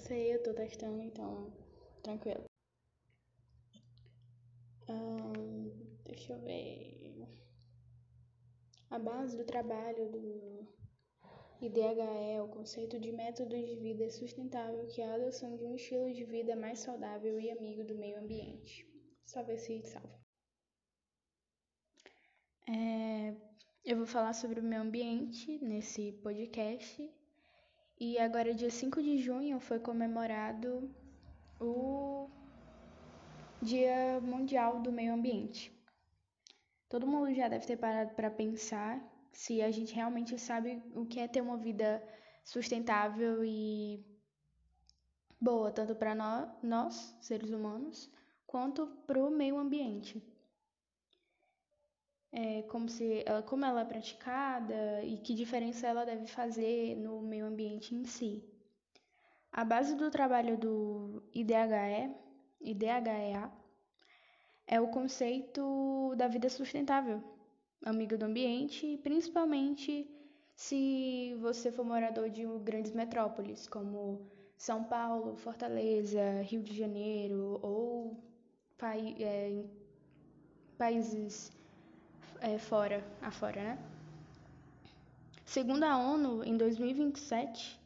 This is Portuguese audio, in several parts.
sei, eu tô testando, então tranquilo. Deixa eu ver. A base do trabalho do IDHE é o conceito de método de vida sustentável, que é a adoção de um estilo de vida mais saudável e amigo do meio ambiente. Só ver se salva. É, eu vou falar sobre o meio ambiente nesse podcast. E agora, dia 5 de junho, foi comemorado o Dia Mundial do Meio Ambiente. Todo mundo já deve ter parado para pensar se a gente realmente sabe o que é ter uma vida sustentável e boa, tanto para nós, seres humanos, quanto para o meio ambiente. É, como, se, como ela é praticada e que diferença ela deve fazer no meio ambiente em si. A base do trabalho do IDHE, IDHEA é o conceito da vida sustentável, amigo do ambiente, principalmente se você for morador de grandes metrópoles como São Paulo, Fortaleza, Rio de Janeiro ou é, países é, fora, afora, né? Segundo a ONU, em 2027,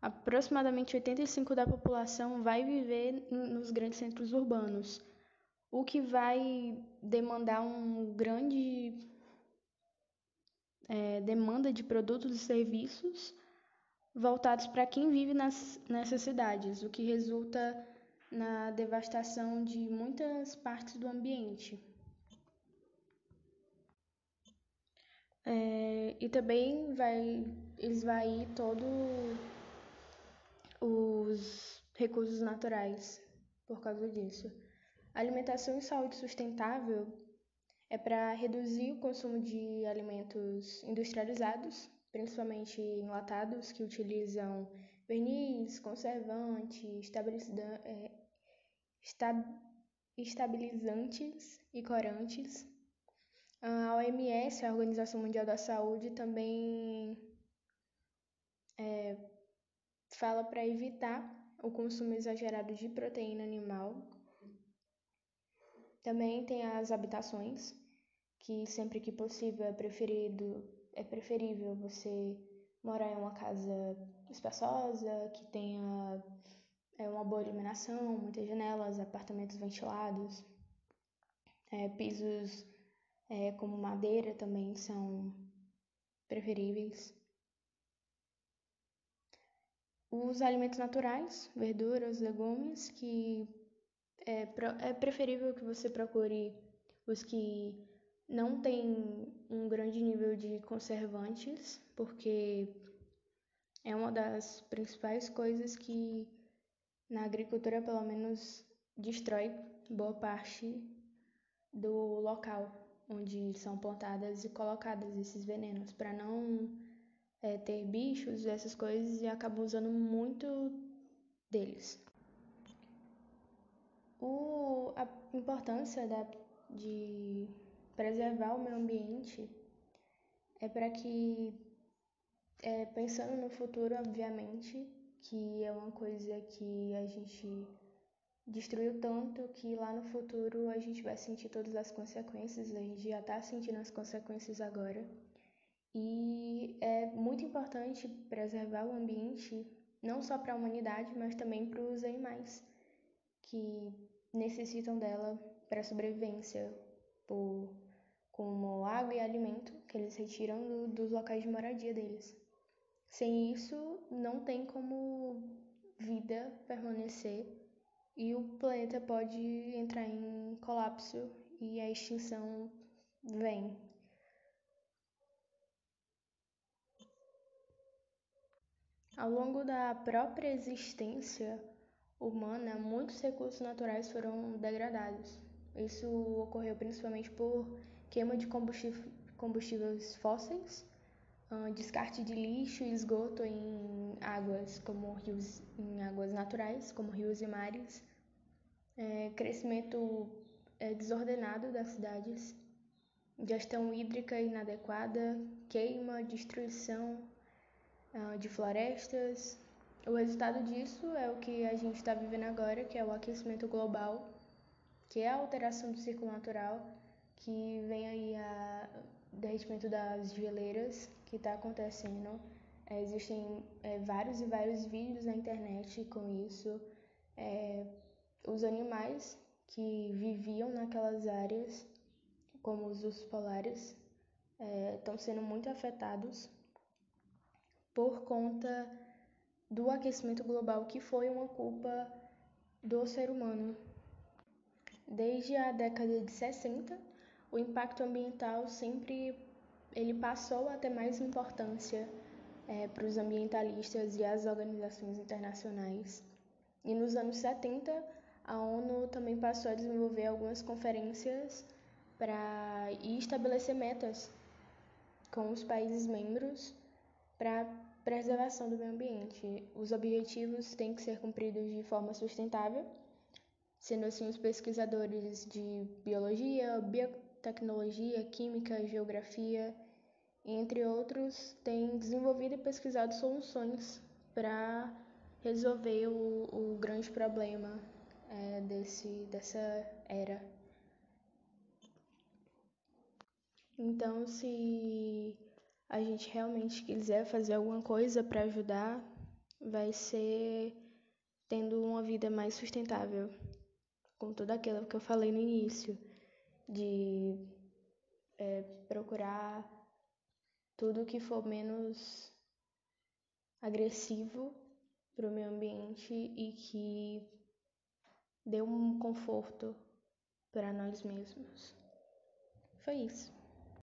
aproximadamente 85% da população vai viver nos grandes centros urbanos, o que vai demandar um grande é, demanda de produtos e serviços voltados para quem vive nas, nessas cidades, o que resulta na devastação de muitas partes do ambiente. É, e também vai esvair todos os recursos naturais por causa disso. alimentação e saúde sustentável é para reduzir o consumo de alimentos industrializados, principalmente enlatados, que utilizam verniz, conservante, é, estabilizantes e corantes. A OMS, a Organização Mundial da Saúde, também é, fala para evitar o consumo exagerado de proteína animal. Também tem as habitações, que sempre que possível é preferido é preferível você morar em uma casa espaçosa, que tenha é, uma boa iluminação, muitas janelas, apartamentos ventilados, é, pisos é, como madeira também são preferíveis. Os alimentos naturais, verduras, legumes, que é, é preferível que você procure os que não têm um grande nível de conservantes, porque é uma das principais coisas que na agricultura, pelo menos, destrói boa parte do local onde são plantadas e colocadas esses venenos, para não é, ter bichos, essas coisas, e acabam usando muito deles. O, a importância da, de preservar o meio ambiente é para que, é, pensando no futuro, obviamente, que é uma coisa que a gente destruiu tanto que lá no futuro a gente vai sentir todas as consequências, a gente já está sentindo as consequências agora. E é muito importante preservar o ambiente, não só para a humanidade, mas também para os animais que necessitam dela para sobrevivência, por, como água e alimento que eles retiram do, dos locais de moradia deles. Sem isso, não tem como vida permanecer e o planeta pode entrar em colapso e a extinção vem. Ao longo da própria existência humana, muitos recursos naturais foram degradados. Isso ocorreu principalmente por queima de combustíveis fósseis, descarte de lixo e esgoto em águas como rios, em águas naturais, como rios e mares, é, crescimento é, desordenado das cidades, gestão hídrica inadequada, queima, destruição uh, de florestas, o resultado disso é o que a gente está vivendo agora, que é o aquecimento global, que é a alteração do ciclo natural, que vem aí a derretimento das geleiras que está acontecendo. É, existem é, vários e vários vídeos na internet com isso. É, os animais que viviam naquelas áreas, como os ursos polares, estão é, sendo muito afetados por conta do aquecimento global, que foi uma culpa do ser humano. Desde a década de 60, o impacto ambiental sempre ele passou a ter mais importância é, para os ambientalistas e as organizações internacionais. E nos anos 70, a ONU também passou a desenvolver algumas conferências para estabelecer metas com os países membros para preservação do meio ambiente. Os objetivos têm que ser cumpridos de forma sustentável, sendo assim os pesquisadores de biologia, biotecnologia, química, geografia, entre outros, têm desenvolvido e pesquisado soluções para resolver o, o, grande problema é, desse, dessa era. Então, se a gente realmente quiser fazer alguma coisa para ajudar, vai ser tendo uma vida mais sustentável, com tudo aquilo que eu falei no início, de é, procurar tudo que for menos agressivo para o meio ambiente e que dê um conforto para nós mesmos. Foi isso.